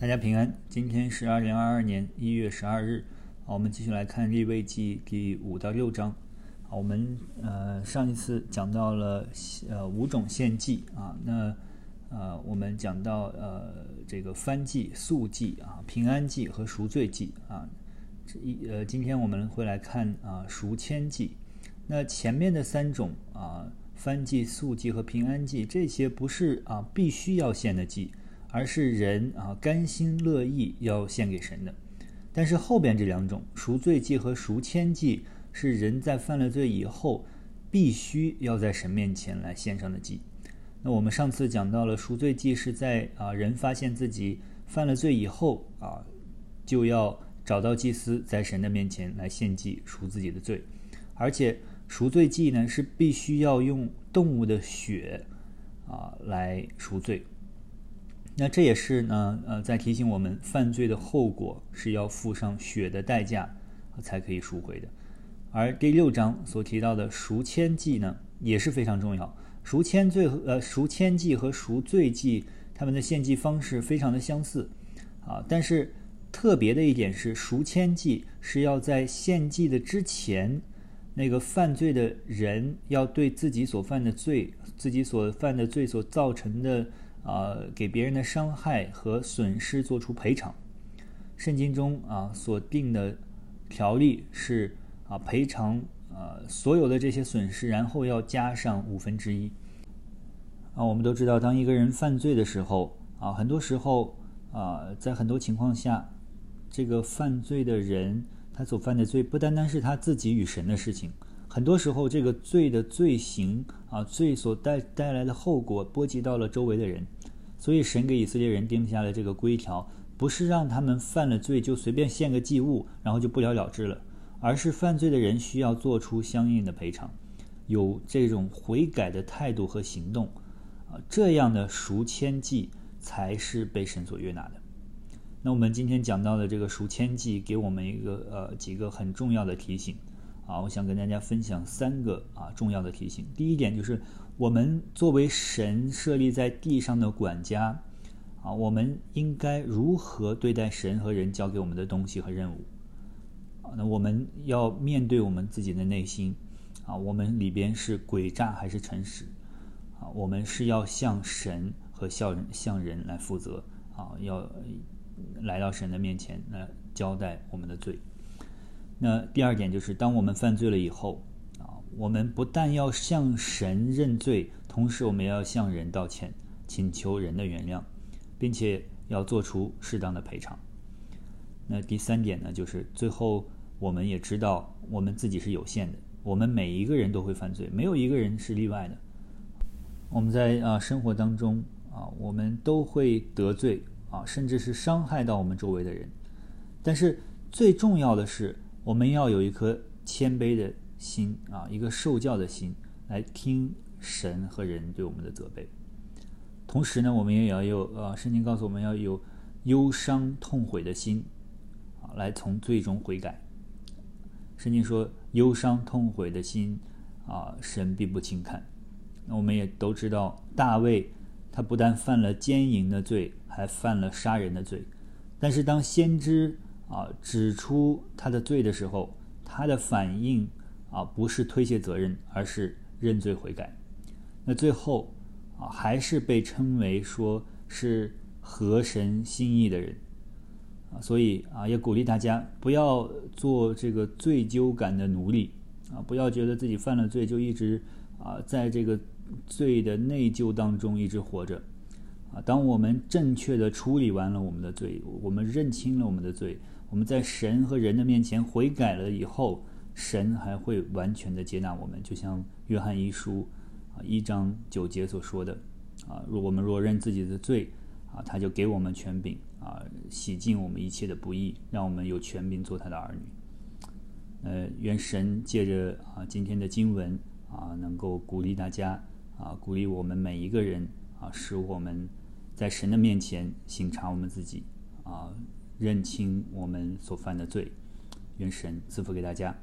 大家平安，今天是二零二二年一月十二日。好，我们继续来看立位记第五到六章。好，我们呃上一次讲到了呃五种献祭啊，那呃我们讲到呃这个燔祭、素祭啊、平安祭和赎罪祭啊。这一呃今天我们会来看啊赎愆祭。那前面的三种啊燔祭、素祭和平安祭，这些不是啊必须要献的祭。而是人啊甘心乐意要献给神的，但是后边这两种赎罪祭和赎愆祭是人在犯了罪以后必须要在神面前来献上的祭。那我们上次讲到了赎罪祭是在啊人发现自己犯了罪以后啊就要找到祭司在神的面前来献祭赎自己的罪，而且赎罪祭呢是必须要用动物的血啊来赎罪。那这也是呢，呃，在提醒我们，犯罪的后果是要付上血的代价，才可以赎回的。而第六章所提到的赎愆祭呢，也是非常重要。赎愆罪和呃赎愆祭和赎罪祭，他们的献祭方式非常的相似，啊，但是特别的一点是，赎愆祭是要在献祭的之前，那个犯罪的人要对自己所犯的罪，自己所犯的罪所造成的。啊，给别人的伤害和损失做出赔偿。圣经中啊所定的条例是啊赔偿啊所有的这些损失，然后要加上五分之一。啊，我们都知道，当一个人犯罪的时候啊，很多时候啊，在很多情况下，这个犯罪的人他所犯的罪不单单是他自己与神的事情，很多时候这个罪的罪行啊罪所带带来的后果波及到了周围的人。所以，神给以色列人定下了这个规条，不是让他们犯了罪就随便献个祭物，然后就不了了之了，而是犯罪的人需要做出相应的赔偿，有这种悔改的态度和行动，啊，这样的赎愆祭才是被神所悦纳的。那我们今天讲到的这个赎愆祭，给我们一个呃几个很重要的提醒，啊，我想跟大家分享三个啊重要的提醒。第一点就是。我们作为神设立在地上的管家，啊，我们应该如何对待神和人交给我们的东西和任务？啊，那我们要面对我们自己的内心，啊，我们里边是诡诈还是诚实？啊，我们是要向神和向向人来负责，啊，要来到神的面前来交代我们的罪。那第二点就是，当我们犯罪了以后。啊我们不但要向神认罪，同时我们要向人道歉，请求人的原谅，并且要做出适当的赔偿。那第三点呢，就是最后我们也知道我们自己是有限的，我们每一个人都会犯罪，没有一个人是例外的。我们在啊生活当中啊，我们都会得罪啊，甚至是伤害到我们周围的人。但是最重要的是，我们要有一颗谦卑的。心啊，一个受教的心来听神和人对我们的责备。同时呢，我们也要有呃，圣经告诉我们要有忧伤痛悔的心啊，来从最终悔改。圣经说，忧伤痛悔的心啊，神并不轻看。那我们也都知道，大卫他不但犯了奸淫的罪，还犯了杀人的罪。但是当先知啊指出他的罪的时候，他的反应。啊，不是推卸责任，而是认罪悔改。那最后啊，还是被称为说是合神心意的人啊。所以啊，也鼓励大家不要做这个罪疚感的奴隶啊，不要觉得自己犯了罪就一直啊在这个罪的内疚当中一直活着啊。当我们正确的处理完了我们的罪，我们认清了我们的罪，我们在神和人的面前悔改了以后。神还会完全的接纳我们，就像约翰一书啊一章九节所说的啊，若我们若认自己的罪啊，他就给我们权柄啊，洗净我们一切的不义，让我们有权柄做他的儿女。呃，愿神借着啊今天的经文啊，能够鼓励大家啊，鼓励我们每一个人啊，使我们在神的面前省察我们自己啊，认清我们所犯的罪。愿神赐福给大家。